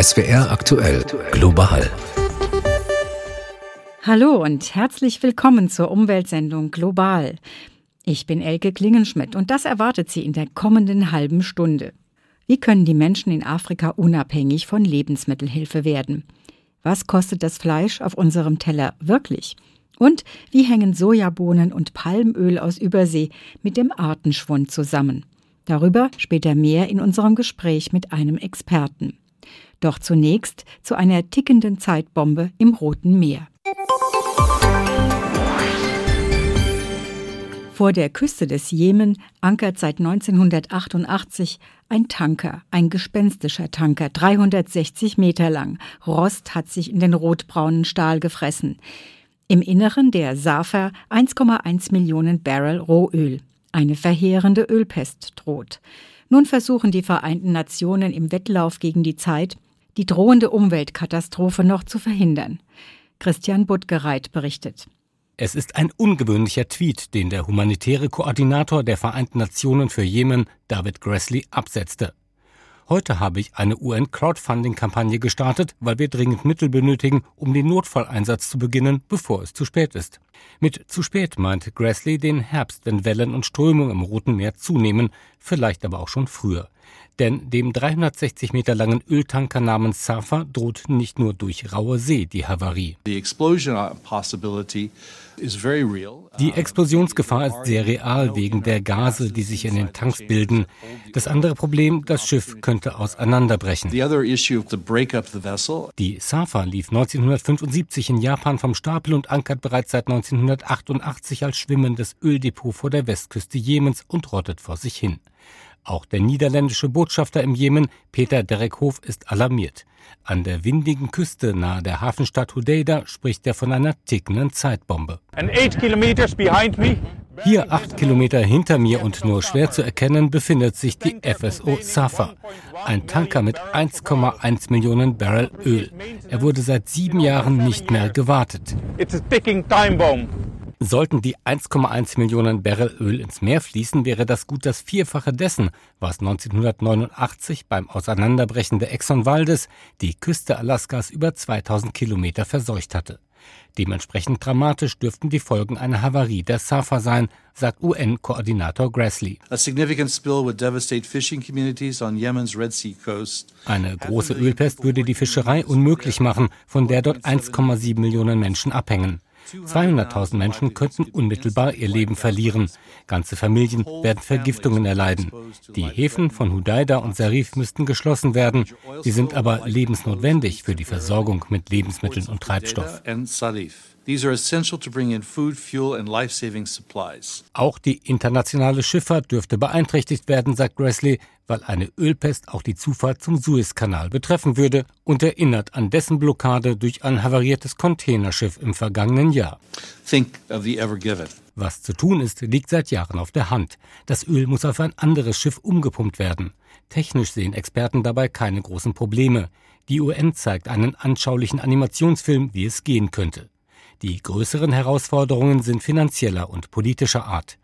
SWR aktuell global. Hallo und herzlich willkommen zur Umweltsendung Global. Ich bin Elke Klingenschmidt und das erwartet Sie in der kommenden halben Stunde. Wie können die Menschen in Afrika unabhängig von Lebensmittelhilfe werden? Was kostet das Fleisch auf unserem Teller wirklich? Und wie hängen Sojabohnen und Palmöl aus Übersee mit dem Artenschwund zusammen? Darüber später mehr in unserem Gespräch mit einem Experten. Doch zunächst zu einer tickenden Zeitbombe im Roten Meer. Vor der Küste des Jemen ankert seit 1988 ein Tanker, ein gespenstischer Tanker, 360 Meter lang. Rost hat sich in den rotbraunen Stahl gefressen. Im Inneren der Safer 1,1 Millionen Barrel Rohöl. Eine verheerende Ölpest droht. Nun versuchen die Vereinten Nationen im Wettlauf gegen die Zeit, die drohende Umweltkatastrophe noch zu verhindern. Christian Buttgereit berichtet. Es ist ein ungewöhnlicher Tweet, den der humanitäre Koordinator der Vereinten Nationen für Jemen, David Grassley, absetzte. Heute habe ich eine UN-Crowdfunding-Kampagne gestartet, weil wir dringend Mittel benötigen, um den Notfalleinsatz zu beginnen, bevor es zu spät ist. Mit zu spät meint Grassley den Herbst, wenn Wellen und Strömungen im Roten Meer zunehmen, vielleicht aber auch schon früher. Denn dem 360 Meter langen Öltanker namens Safa droht nicht nur durch raue See die Havarie. Die Explosionsgefahr ist sehr real wegen der Gase, die sich in den Tanks bilden. Das andere Problem, das Schiff könnte auseinanderbrechen. Die Safa lief 1975 in Japan vom Stapel und ankert bereits seit 1988 als schwimmendes Öldepot vor der Westküste Jemens und rottet vor sich hin. Auch der niederländische Botschafter im Jemen, Peter Derekhof, ist alarmiert. An der windigen Küste nahe der Hafenstadt Hudeida spricht er von einer tickenden Zeitbombe. Hier acht Kilometer hinter mir und nur schwer zu erkennen befindet sich die FSO Safa, ein Tanker mit 1,1 Millionen Barrel Öl. Er wurde seit sieben Jahren nicht mehr gewartet. Sollten die 1,1 Millionen Barrel Öl ins Meer fließen, wäre das gut das Vierfache dessen, was 1989 beim Auseinanderbrechen der Exxon Valdez die Küste Alaskas über 2000 Kilometer verseucht hatte. Dementsprechend dramatisch dürften die Folgen einer Havarie der Safa sein, sagt UN-Koordinator Grassley. Eine große Ölpest würde die Fischerei unmöglich machen, von der dort 1,7 Millionen Menschen abhängen. 200.000 Menschen könnten unmittelbar ihr Leben verlieren. Ganze Familien werden Vergiftungen erleiden. Die Häfen von Hudaida und Sarif müssten geschlossen werden. Sie sind aber lebensnotwendig für die Versorgung mit Lebensmitteln und Treibstoff. Auch die internationale Schifffahrt dürfte beeinträchtigt werden, sagt Grassley, weil eine Ölpest auch die Zufahrt zum Suezkanal betreffen würde und erinnert an dessen Blockade durch ein havariertes Containerschiff im vergangenen Jahr. Was zu tun ist, liegt seit Jahren auf der Hand. Das Öl muss auf ein anderes Schiff umgepumpt werden. Technisch sehen Experten dabei keine großen Probleme. Die UN zeigt einen anschaulichen Animationsfilm, wie es gehen könnte. Die größeren Herausforderungen sind finanzieller und politischer Art.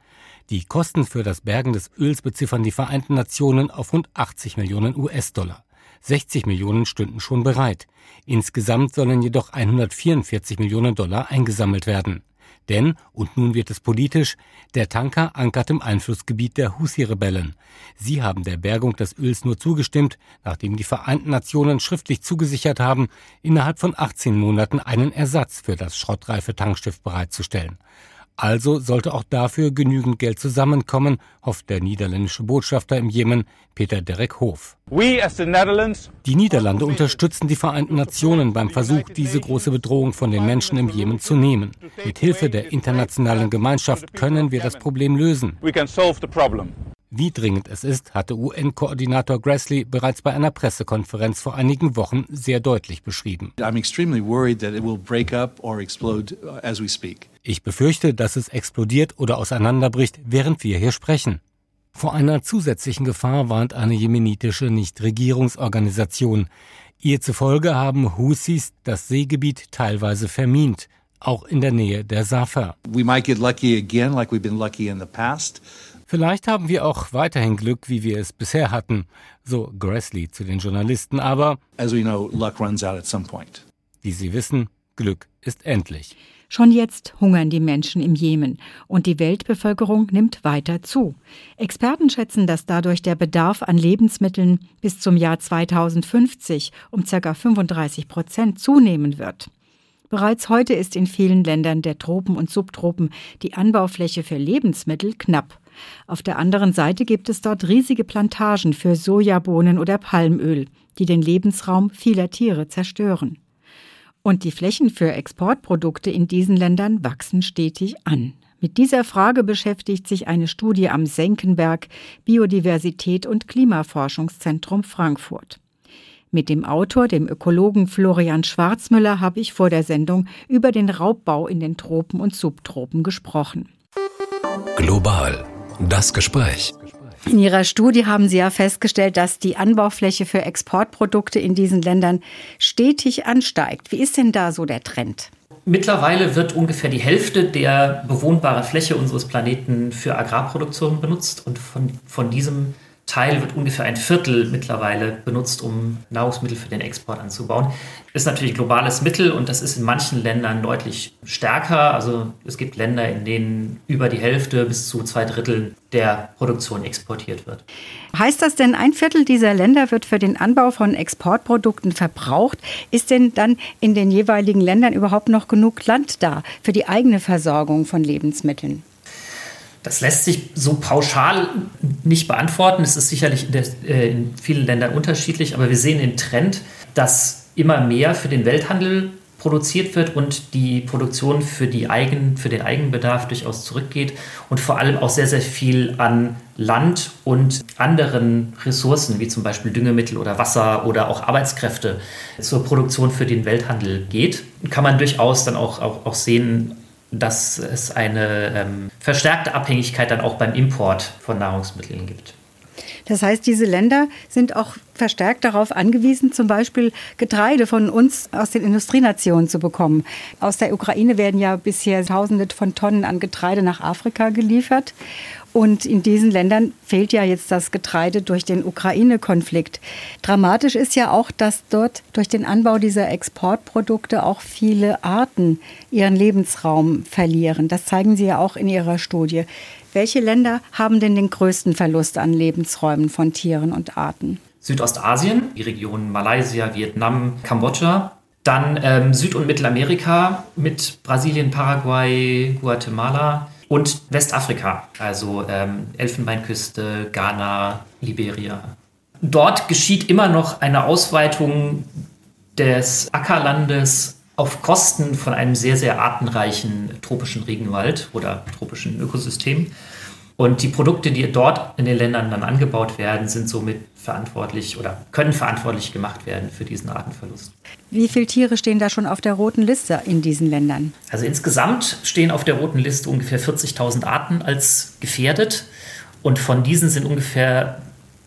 Die Kosten für das Bergen des Öls beziffern die Vereinten Nationen auf rund 80 Millionen US-Dollar. 60 Millionen stünden schon bereit. Insgesamt sollen jedoch 144 Millionen Dollar eingesammelt werden. Denn, und nun wird es politisch, der Tanker ankert im Einflussgebiet der Husi-Rebellen. Sie haben der Bergung des Öls nur zugestimmt, nachdem die Vereinten Nationen schriftlich zugesichert haben, innerhalb von 18 Monaten einen Ersatz für das schrottreife Tankschiff bereitzustellen. Also sollte auch dafür genügend Geld zusammenkommen, hofft der niederländische Botschafter im Jemen, Peter Derek Hof. Die Niederlande unterstützen die Vereinten Nationen beim Versuch, diese große Bedrohung von den Menschen im Jemen zu nehmen. Mit Hilfe der internationalen Gemeinschaft können wir das Problem lösen. Wie dringend es ist, hatte UN-Koordinator Grassley bereits bei einer Pressekonferenz vor einigen Wochen sehr deutlich beschrieben. Ich befürchte, dass es explodiert oder auseinanderbricht, während wir hier sprechen. Vor einer zusätzlichen Gefahr warnt eine jemenitische Nichtregierungsorganisation. Ihr zufolge haben Husis das Seegebiet teilweise vermint, auch in der Nähe der Safa. We might get lucky again, like we've been lucky in the past. Vielleicht haben wir auch weiterhin Glück, wie wir es bisher hatten, so Grassley zu den Journalisten, aber as we know, luck runs out at some point. Wie Sie wissen, Glück ist endlich. Schon jetzt hungern die Menschen im Jemen und die Weltbevölkerung nimmt weiter zu. Experten schätzen, dass dadurch der Bedarf an Lebensmitteln bis zum Jahr 2050 um ca. 35 Prozent zunehmen wird. Bereits heute ist in vielen Ländern der Tropen und Subtropen die Anbaufläche für Lebensmittel knapp. Auf der anderen Seite gibt es dort riesige Plantagen für Sojabohnen oder Palmöl, die den Lebensraum vieler Tiere zerstören. Und die Flächen für Exportprodukte in diesen Ländern wachsen stetig an. Mit dieser Frage beschäftigt sich eine Studie am Senckenberg Biodiversität und Klimaforschungszentrum Frankfurt. Mit dem Autor, dem Ökologen Florian Schwarzmüller, habe ich vor der Sendung über den Raubbau in den Tropen und Subtropen gesprochen. Global. Das Gespräch. In Ihrer Studie haben Sie ja festgestellt, dass die Anbaufläche für Exportprodukte in diesen Ländern stetig ansteigt. Wie ist denn da so der Trend? Mittlerweile wird ungefähr die Hälfte der bewohnbaren Fläche unseres Planeten für Agrarproduktion benutzt und von, von diesem Teil wird ungefähr ein Viertel mittlerweile benutzt, um Nahrungsmittel für den Export anzubauen. Ist natürlich globales Mittel und das ist in manchen Ländern deutlich stärker. Also es gibt Länder, in denen über die Hälfte bis zu zwei Drittel der Produktion exportiert wird. Heißt das denn, ein Viertel dieser Länder wird für den Anbau von Exportprodukten verbraucht? Ist denn dann in den jeweiligen Ländern überhaupt noch genug Land da für die eigene Versorgung von Lebensmitteln? Das lässt sich so pauschal nicht beantworten. Es ist sicherlich in, der, äh, in, vielen Ländern unterschiedlich, aber wir sehen den Trend, dass immer mehr für den Welthandel produziert wird und die Produktion für, die Eigen, für den Eigenbedarf durchaus zurückgeht und vor allem auch sehr, sehr viel an Land und anderen Ressourcen, wie zum Beispiel Düngemittel oder Wasser oder auch Arbeitskräfte zur Produktion für den Welthandel geht. Kann man durchaus dann auch, auch, auch sehen, dass es eine ähm, verstärkte Abhängigkeit dann auch beim Import von Nahrungsmitteln gibt. Das heißt, diese Länder sind auch verstärkt darauf angewiesen, zum Beispiel Getreide von uns aus den Industrienationen zu bekommen. Aus der Ukraine werden ja bisher Tausende von Tonnen an Getreide nach Afrika geliefert. Und in diesen Ländern fehlt ja jetzt das Getreide durch den Ukraine-Konflikt. Dramatisch ist ja auch, dass dort durch den Anbau dieser Exportprodukte auch viele Arten ihren Lebensraum verlieren. Das zeigen Sie ja auch in Ihrer Studie. Welche Länder haben denn den größten Verlust an Lebensräumen von Tieren und Arten? Südostasien, die Regionen Malaysia, Vietnam, Kambodscha. Dann ähm, Süd- und Mittelamerika mit Brasilien, Paraguay, Guatemala und Westafrika, also ähm, Elfenbeinküste, Ghana, Liberia. Dort geschieht immer noch eine Ausweitung des Ackerlandes auf Kosten von einem sehr, sehr artenreichen tropischen Regenwald oder tropischen Ökosystem. Und die Produkte, die dort in den Ländern dann angebaut werden, sind somit verantwortlich oder können verantwortlich gemacht werden für diesen Artenverlust. Wie viele Tiere stehen da schon auf der roten Liste in diesen Ländern? Also insgesamt stehen auf der roten Liste ungefähr 40.000 Arten als gefährdet. Und von diesen sind ungefähr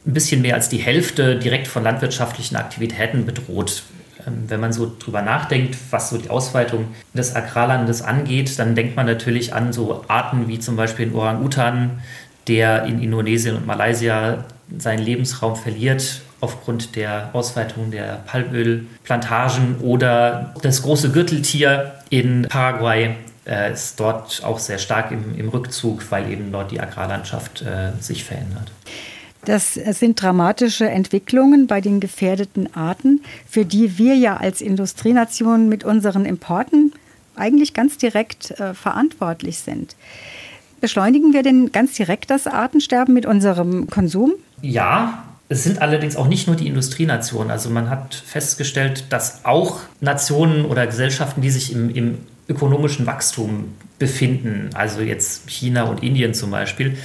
ein bisschen mehr als die Hälfte direkt von landwirtschaftlichen Aktivitäten bedroht. Ähm, wenn man so drüber nachdenkt, was so die Ausweitung des Agrarlandes angeht, dann denkt man natürlich an so Arten wie zum Beispiel den Orang-Utan, der in Indonesien und Malaysia seinen Lebensraum verliert aufgrund der Ausweitung der Palmölplantagen oder das große Gürteltier in Paraguay äh, ist dort auch sehr stark im, im, Rückzug, weil eben dort die Agrarlandschaft äh, sich verändert. Das sind dramatische Entwicklungen bei den gefährdeten Arten, für die wir ja als Industrienation mit unseren Importen eigentlich ganz direkt äh, verantwortlich sind. Beschleunigen wir denn ganz direkt das Artensterben mit unserem Konsum? Ja, es sind allerdings auch nicht nur die Industrienationen. Also man hat festgestellt, dass auch Nationen oder Gesellschaften, die sich im, im ökonomischen Wachstum befinden, also jetzt China und Indien zum Beispiel,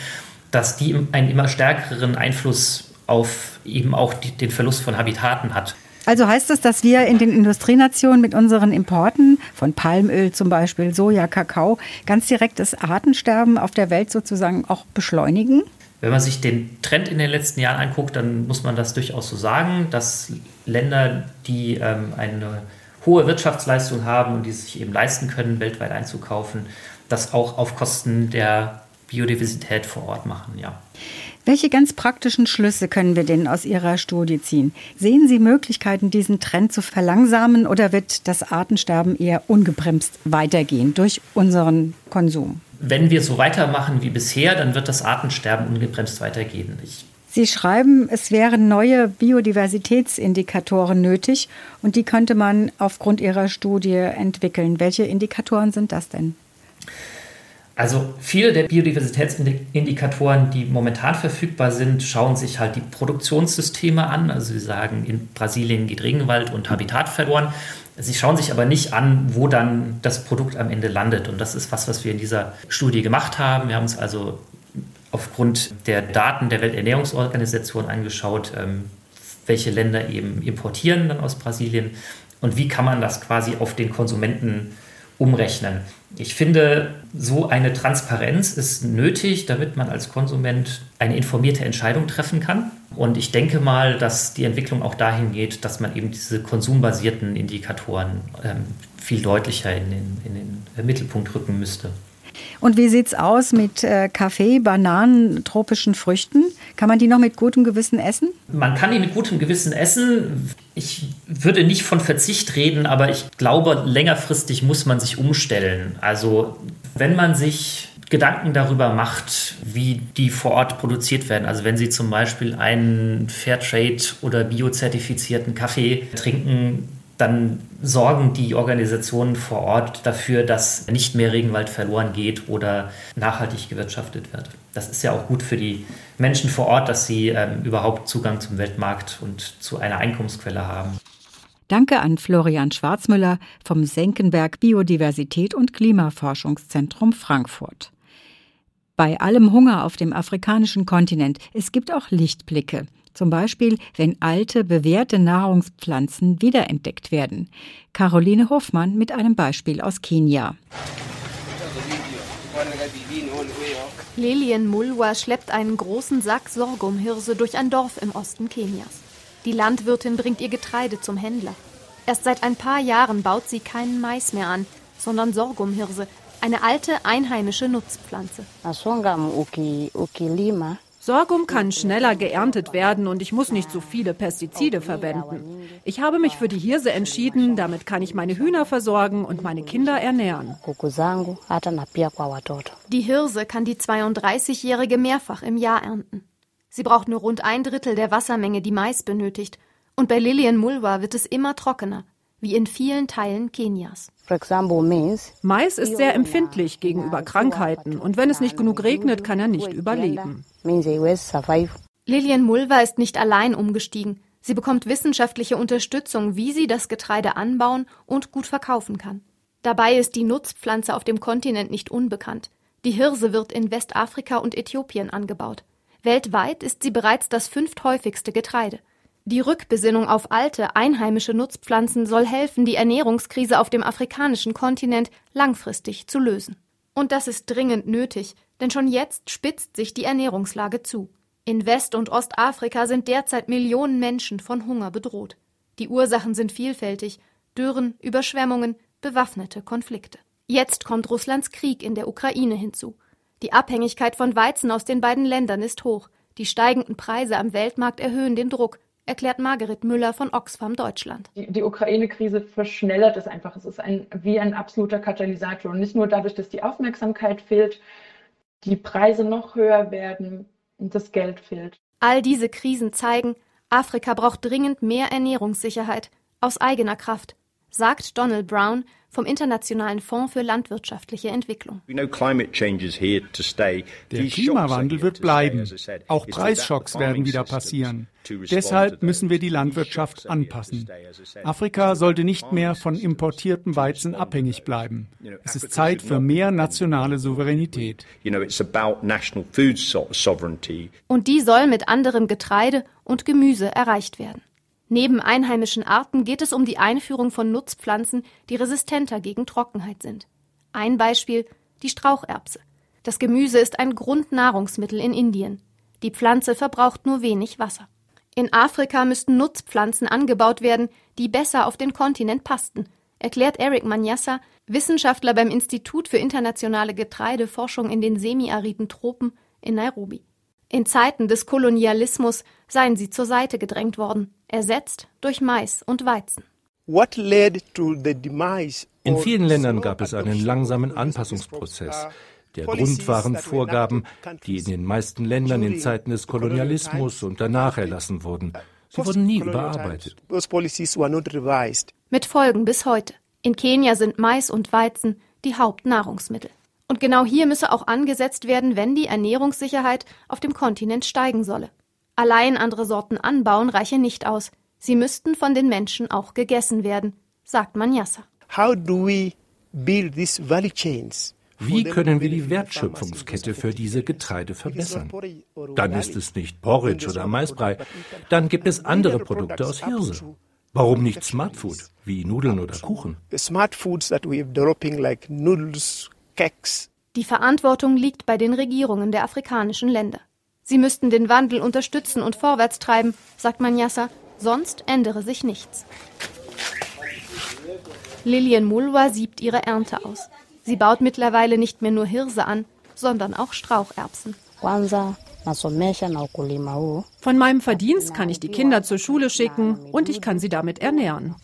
dass die einen immer stärkeren Einfluss auf eben auch die, den Verlust von Habitaten hat. Also heißt das, dass wir in den Industrienationen mit unseren Importen von Palmöl zum Beispiel, Soja, Kakao ganz direkt das Artensterben auf der Welt sozusagen auch beschleunigen? Wenn man sich den Trend in den letzten Jahren anguckt, dann muss man das durchaus so sagen, dass Länder, die ähm, eine hohe Wirtschaftsleistung haben und die sich eben leisten können, weltweit einzukaufen, das auch auf Kosten der Biodiversität vor Ort machen, ja. Welche ganz praktischen Schlüsse können wir denn aus Ihrer Studie ziehen? Sehen Sie Möglichkeiten, diesen Trend zu verlangsamen oder wird das Artensterben eher ungebremst weitergehen durch unseren Konsum? Wenn wir so weitermachen wie bisher, dann wird das Artensterben ungebremst weitergehen. Ich Sie schreiben, es wären neue Biodiversitätsindikatoren nötig und die könnte man aufgrund Ihrer Studie entwickeln. Welche Indikatoren sind das denn? Also viele der Biodiversitätsindikatoren, die momentan verfügbar sind, schauen sich halt die Produktionssysteme an. Also sie sagen, in Brasilien geht Regenwald und Habitat verloren. Sie schauen sich aber nicht an, wo dann das Produkt am Ende landet. Und das ist was, was wir in dieser Studie gemacht haben. Wir haben uns also aufgrund der Daten der Welternährungsorganisation angeschaut, ähm, welche Länder eben importieren dann aus Brasilien und wie kann man das quasi auf den Konsumenten umrechnen. Ich finde, so eine Transparenz ist nötig, damit man als Konsument eine informierte Entscheidung treffen kann. Und ich denke mal, dass die Entwicklung auch dahin geht, dass man eben diese konsumbasierten Indikatoren ähm, viel deutlicher in den, in den Mittelpunkt rücken müsste. Und wie sieht es aus mit äh, Kaffee, Bananen, tropischen Früchten? Kann man die noch mit gutem Gewissen essen? Man kann die mit gutem Gewissen essen. Ich würde nicht von Verzicht reden, aber ich glaube, längerfristig muss man sich umstellen. Also wenn man sich Gedanken darüber macht, wie die vor Ort produziert werden. Also wenn Sie zum Beispiel einen Fairtrade oder biozertifizierten Kaffee trinken, dann sorgen die Organisationen vor Ort dafür, dass nicht mehr Regenwald verloren geht oder nachhaltig gewirtschaftet wird. Das ist ja auch gut für die Menschen vor Ort, dass sie ähm, überhaupt Zugang zum Weltmarkt und zu einer Einkommensquelle haben. Danke an Florian Schwarzmüller vom Senckenberg Biodiversität und Klimaforschungszentrum Frankfurt. Bei allem Hunger auf dem afrikanischen Kontinent, es gibt auch Lichtblicke. Zum Beispiel, wenn alte, bewährte Nahrungspflanzen wiederentdeckt werden. Caroline Hofmann mit einem Beispiel aus Kenia. Lilien Mulwa schleppt einen großen Sack Sorghumhirse durch ein Dorf im Osten Kenias. Die Landwirtin bringt ihr Getreide zum Händler. Erst seit ein paar Jahren baut sie keinen Mais mehr an, sondern Sorghumhirse, eine alte einheimische Nutzpflanze. Sorghum kann schneller geerntet werden und ich muss nicht so viele Pestizide verwenden. Ich habe mich für die Hirse entschieden, damit kann ich meine Hühner versorgen und meine Kinder ernähren. Die Hirse kann die 32-Jährige mehrfach im Jahr ernten. Sie braucht nur rund ein Drittel der Wassermenge, die Mais benötigt. Und bei Lillian Mulwa wird es immer trockener, wie in vielen Teilen Kenias. Mais ist sehr empfindlich gegenüber Krankheiten und wenn es nicht genug regnet, kann er nicht überleben. Lilian Mulva ist nicht allein umgestiegen. Sie bekommt wissenschaftliche Unterstützung, wie sie das Getreide anbauen und gut verkaufen kann. Dabei ist die Nutzpflanze auf dem Kontinent nicht unbekannt. Die Hirse wird in Westafrika und Äthiopien angebaut. Weltweit ist sie bereits das fünfthäufigste Getreide. Die Rückbesinnung auf alte, einheimische Nutzpflanzen soll helfen, die Ernährungskrise auf dem afrikanischen Kontinent langfristig zu lösen. Und das ist dringend nötig, denn schon jetzt spitzt sich die Ernährungslage zu. In West- und Ostafrika sind derzeit Millionen Menschen von Hunger bedroht. Die Ursachen sind vielfältig Dürren, Überschwemmungen, bewaffnete Konflikte. Jetzt kommt Russlands Krieg in der Ukraine hinzu. Die Abhängigkeit von Weizen aus den beiden Ländern ist hoch. Die steigenden Preise am Weltmarkt erhöhen den Druck erklärt Margaret Müller von Oxfam Deutschland. Die, die Ukraine-Krise verschnellert es einfach. Es ist ein, wie ein absoluter Katalysator. Und nicht nur dadurch, dass die Aufmerksamkeit fehlt, die Preise noch höher werden und das Geld fehlt. All diese Krisen zeigen, Afrika braucht dringend mehr Ernährungssicherheit aus eigener Kraft, sagt Donald Brown, vom Internationalen Fonds für landwirtschaftliche Entwicklung. Der Klimawandel wird bleiben. Auch Preisschocks werden wieder passieren. Deshalb müssen wir die Landwirtschaft anpassen. Afrika sollte nicht mehr von importiertem Weizen abhängig bleiben. Es ist Zeit für mehr nationale Souveränität. Und die soll mit anderem Getreide und Gemüse erreicht werden. Neben einheimischen Arten geht es um die Einführung von Nutzpflanzen, die resistenter gegen Trockenheit sind. Ein Beispiel die Straucherbse. Das Gemüse ist ein Grundnahrungsmittel in Indien. Die Pflanze verbraucht nur wenig Wasser. In Afrika müssten Nutzpflanzen angebaut werden, die besser auf den Kontinent passten. erklärt Eric Manjassa, Wissenschaftler beim Institut für internationale Getreideforschung in den semiariden Tropen in Nairobi. In Zeiten des Kolonialismus seien sie zur Seite gedrängt worden, ersetzt durch Mais und Weizen. In vielen Ländern gab es einen langsamen Anpassungsprozess. Der Grund waren Vorgaben, die in den meisten Ländern in Zeiten des Kolonialismus und danach erlassen wurden. Sie wurden nie überarbeitet. Mit Folgen bis heute. In Kenia sind Mais und Weizen die Hauptnahrungsmittel. Und genau hier müsse auch angesetzt werden, wenn die Ernährungssicherheit auf dem Kontinent steigen solle. Allein andere Sorten anbauen reiche nicht aus. Sie müssten von den Menschen auch gegessen werden, sagt Manjassa. How do we build these value chains? Wie können wir die Wertschöpfungskette für diese Getreide verbessern? Dann ist es nicht Porridge oder Maisbrei. Dann gibt es andere Produkte aus Hirse. Warum nicht Smart Food, wie Nudeln oder Kuchen? Die Verantwortung liegt bei den Regierungen der afrikanischen Länder. Sie müssten den Wandel unterstützen und vorwärts treiben, sagt Manyassa, sonst ändere sich nichts. Lilian Mulwa siebt ihre Ernte aus. Sie baut mittlerweile nicht mehr nur Hirse an, sondern auch Straucherbsen. Von meinem Verdienst kann ich die Kinder zur Schule schicken und ich kann sie damit ernähren.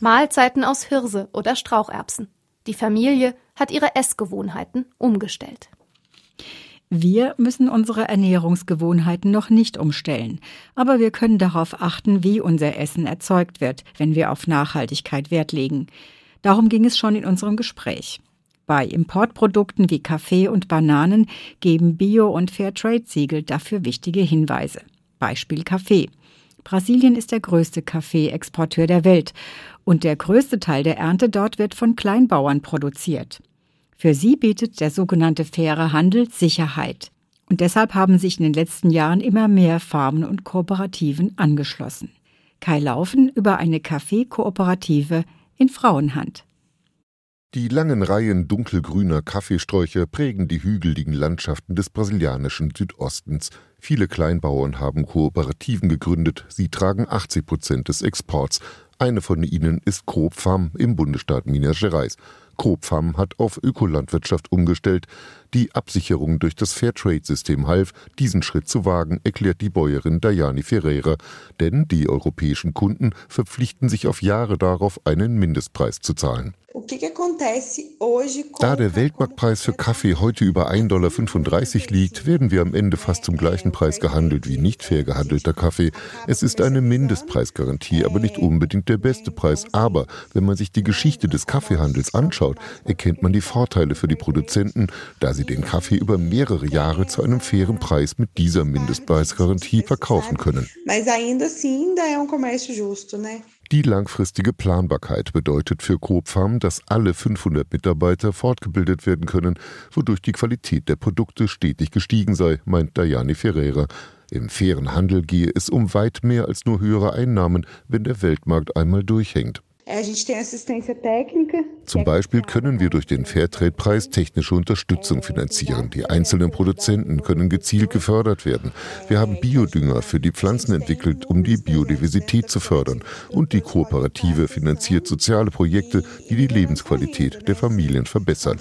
Mahlzeiten aus Hirse oder Straucherbsen. Die Familie hat ihre Essgewohnheiten umgestellt. Wir müssen unsere Ernährungsgewohnheiten noch nicht umstellen, aber wir können darauf achten, wie unser Essen erzeugt wird, wenn wir auf Nachhaltigkeit Wert legen. Darum ging es schon in unserem Gespräch. Bei Importprodukten wie Kaffee und Bananen geben Bio- und Fairtrade-Siegel dafür wichtige Hinweise. Beispiel Kaffee. Brasilien ist der größte Kaffeeexporteur der Welt und der größte Teil der Ernte dort wird von Kleinbauern produziert. Für sie bietet der sogenannte faire Handel Sicherheit. Und deshalb haben sich in den letzten Jahren immer mehr Farmen und Kooperativen angeschlossen. Kai Laufen über eine Kaffeekooperative in Frauenhand. Die langen Reihen dunkelgrüner Kaffeesträucher prägen die hügeligen Landschaften des brasilianischen Südostens. Viele Kleinbauern haben Kooperativen gegründet. Sie tragen 80 Prozent des Exports. Eine von ihnen ist Coop Farm im Bundesstaat Minas Gerais. Coopfarm hat auf Ökolandwirtschaft umgestellt. Die Absicherung durch das Fairtrade-System half, diesen Schritt zu wagen, erklärt die Bäuerin Dayani Ferreira. Denn die europäischen Kunden verpflichten sich auf Jahre darauf, einen Mindestpreis zu zahlen. Da der Weltmarktpreis für Kaffee heute über 1,35 Dollar liegt, werden wir am Ende fast zum gleichen Preis gehandelt wie nicht fair gehandelter Kaffee. Es ist eine Mindestpreisgarantie, aber nicht unbedingt der beste Preis. Aber wenn man sich die Geschichte des Kaffeehandels anschaut, erkennt man die Vorteile für die Produzenten, da sie den Kaffee über mehrere Jahre zu einem fairen Preis mit dieser Mindestpreisgarantie verkaufen können. Die langfristige Planbarkeit bedeutet für Coopfarm, dass alle 500 Mitarbeiter fortgebildet werden können, wodurch die Qualität der Produkte stetig gestiegen sei, meint Dayani Ferreira. Im fairen Handel gehe es um weit mehr als nur höhere Einnahmen, wenn der Weltmarkt einmal durchhängt. Zum Beispiel können wir durch den Fairtrade-Preis technische Unterstützung finanzieren. Die einzelnen Produzenten können gezielt gefördert werden. Wir haben Biodünger für die Pflanzen entwickelt, um die Biodiversität zu fördern. Und die Kooperative finanziert soziale Projekte, die die Lebensqualität der Familien verbessern.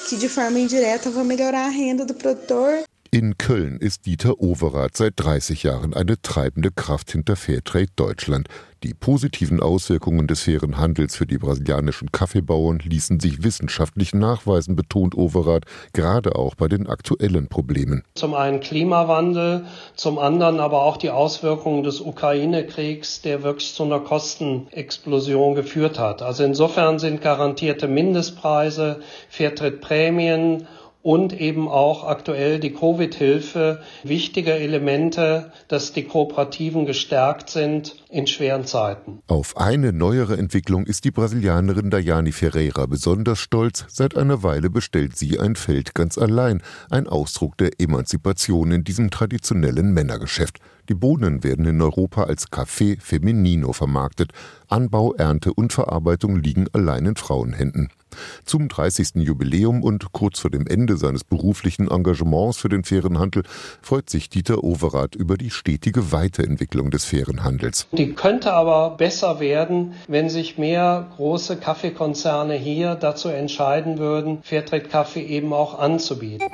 In Köln ist Dieter Overath seit 30 Jahren eine treibende Kraft hinter Fairtrade Deutschland. Die positiven Auswirkungen des fairen Handels für die brasilianischen Kaffeebauern ließen sich wissenschaftlich nachweisen, betont Overath, gerade auch bei den aktuellen Problemen. Zum einen Klimawandel, zum anderen aber auch die Auswirkungen des Ukraine-Kriegs, der wirklich zu einer Kostenexplosion geführt hat. Also insofern sind garantierte Mindestpreise, Fairtrade-Prämien und eben auch aktuell die Covid-Hilfe wichtige Elemente, dass die Kooperativen gestärkt sind in schweren Zeiten. Auf eine neuere Entwicklung ist die Brasilianerin Dayani Ferreira besonders stolz. Seit einer Weile bestellt sie ein Feld ganz allein, ein Ausdruck der Emanzipation in diesem traditionellen Männergeschäft. Die Bohnen werden in Europa als Café Feminino vermarktet. Anbau, Ernte und Verarbeitung liegen allein in Frauenhänden. Zum 30. Jubiläum und kurz vor dem Ende seines beruflichen Engagements für den fairen Handel freut sich Dieter Overath über die stetige Weiterentwicklung des fairen Handels. Die könnte aber besser werden, wenn sich mehr große Kaffeekonzerne hier dazu entscheiden würden, Fairtrade-Kaffee eben auch anzubieten.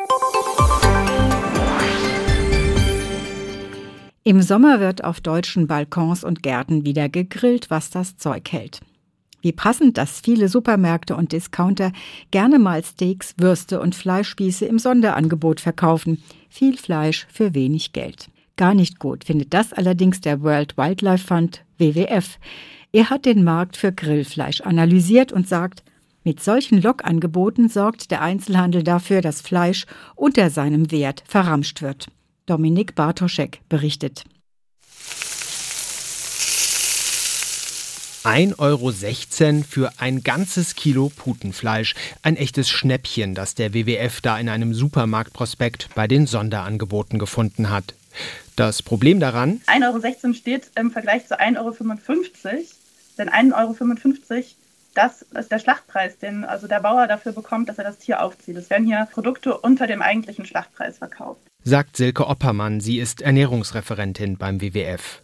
Im Sommer wird auf deutschen Balkons und Gärten wieder gegrillt, was das Zeug hält. Wie passend, dass viele Supermärkte und Discounter gerne mal Steaks, Würste und Fleischspieße im Sonderangebot verkaufen. Viel Fleisch für wenig Geld. Gar nicht gut findet das allerdings der World Wildlife Fund WWF. Er hat den Markt für Grillfleisch analysiert und sagt, mit solchen Lockangeboten sorgt der Einzelhandel dafür, dass Fleisch unter seinem Wert verramscht wird. Dominik Bartoschek berichtet. 1,16 Euro für ein ganzes Kilo Putenfleisch. Ein echtes Schnäppchen, das der WWF da in einem Supermarktprospekt bei den Sonderangeboten gefunden hat. Das Problem daran? 1,16 Euro steht im Vergleich zu 1,55 Euro, denn 1,55 Euro das ist der Schlachtpreis, den also der Bauer dafür bekommt, dass er das Tier aufzieht. Es werden hier Produkte unter dem eigentlichen Schlachtpreis verkauft sagt Silke Oppermann. Sie ist Ernährungsreferentin beim WWF.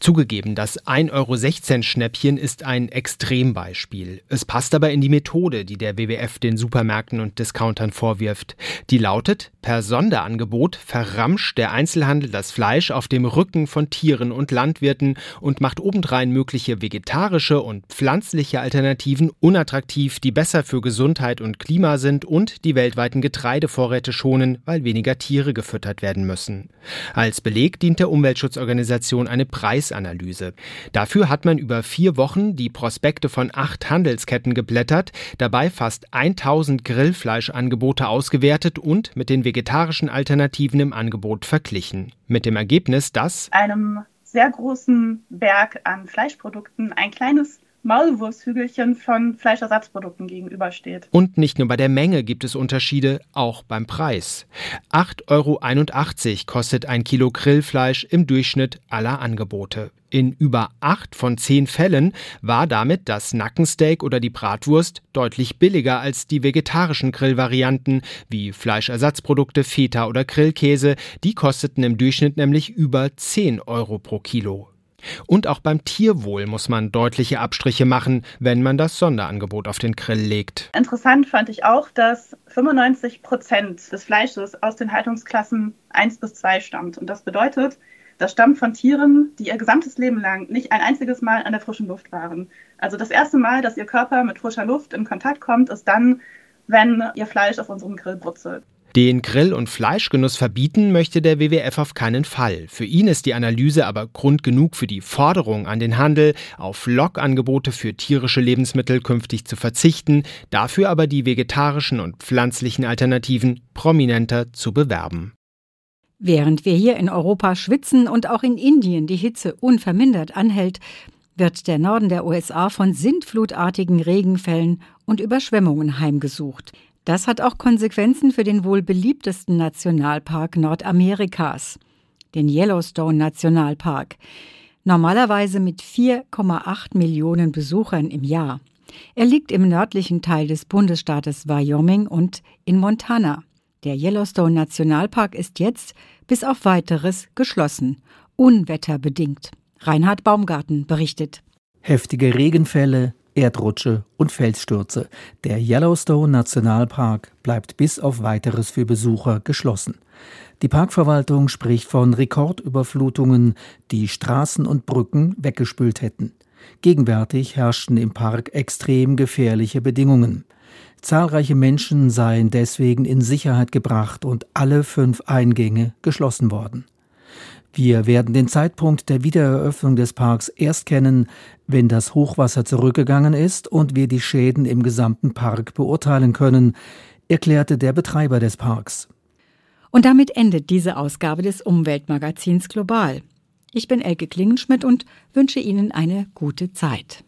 Zugegeben, das 1,16 Euro Schnäppchen ist ein Extrembeispiel. Es passt aber in die Methode, die der WWF den Supermärkten und Discountern vorwirft. Die lautet, per Sonderangebot verramscht der Einzelhandel das Fleisch auf dem Rücken von Tieren und Landwirten und macht obendrein mögliche vegetarische und pflanzliche Alternativen unattraktiv, die besser für Gesundheit und Klima sind und die weltweiten Getreidevorräte schonen, weil weniger Tiere gefüttert werden müssen. Als Beleg dient der Umweltschutzorganisation eine Preisanalyse. Dafür hat man über vier Wochen die Prospekte von acht Handelsketten geblättert, dabei fast 1000 Grillfleischangebote ausgewertet und mit den vegetarischen Alternativen im Angebot verglichen. Mit dem Ergebnis, dass einem sehr großen Berg an Fleischprodukten ein kleines Maulwurfshügelchen von Fleischersatzprodukten gegenübersteht. Und nicht nur bei der Menge gibt es Unterschiede, auch beim Preis. 8,81 Euro kostet ein Kilo Grillfleisch im Durchschnitt aller Angebote. In über acht von zehn Fällen war damit das Nackensteak oder die Bratwurst deutlich billiger als die vegetarischen Grillvarianten wie Fleischersatzprodukte, Feta oder Grillkäse. Die kosteten im Durchschnitt nämlich über 10 Euro pro Kilo. Und auch beim Tierwohl muss man deutliche Abstriche machen, wenn man das Sonderangebot auf den Grill legt. Interessant fand ich auch, dass 95 Prozent des Fleisches aus den Haltungsklassen 1 bis 2 stammt. Und das bedeutet, das stammt von Tieren, die ihr gesamtes Leben lang nicht ein einziges Mal an der frischen Luft waren. Also das erste Mal, dass ihr Körper mit frischer Luft in Kontakt kommt, ist dann, wenn ihr Fleisch auf unserem Grill brutzelt. Den Grill- und Fleischgenuss verbieten möchte der WWF auf keinen Fall. Für ihn ist die Analyse aber Grund genug für die Forderung an den Handel, auf Lockangebote für tierische Lebensmittel künftig zu verzichten, dafür aber die vegetarischen und pflanzlichen Alternativen prominenter zu bewerben. Während wir hier in Europa schwitzen und auch in Indien die Hitze unvermindert anhält, wird der Norden der USA von sintflutartigen Regenfällen und Überschwemmungen heimgesucht. Das hat auch Konsequenzen für den wohl beliebtesten Nationalpark Nordamerikas, den Yellowstone Nationalpark. Normalerweise mit 4,8 Millionen Besuchern im Jahr. Er liegt im nördlichen Teil des Bundesstaates Wyoming und in Montana. Der Yellowstone Nationalpark ist jetzt bis auf weiteres geschlossen, unwetterbedingt. Reinhard Baumgarten berichtet. Heftige Regenfälle, Erdrutsche und Felsstürze. Der Yellowstone Nationalpark bleibt bis auf weiteres für Besucher geschlossen. Die Parkverwaltung spricht von Rekordüberflutungen, die Straßen und Brücken weggespült hätten. Gegenwärtig herrschten im Park extrem gefährliche Bedingungen. Zahlreiche Menschen seien deswegen in Sicherheit gebracht und alle fünf Eingänge geschlossen worden. Wir werden den Zeitpunkt der Wiedereröffnung des Parks erst kennen, wenn das Hochwasser zurückgegangen ist und wir die Schäden im gesamten Park beurteilen können, erklärte der Betreiber des Parks. Und damit endet diese Ausgabe des Umweltmagazins Global. Ich bin Elke Klingenschmidt und wünsche Ihnen eine gute Zeit.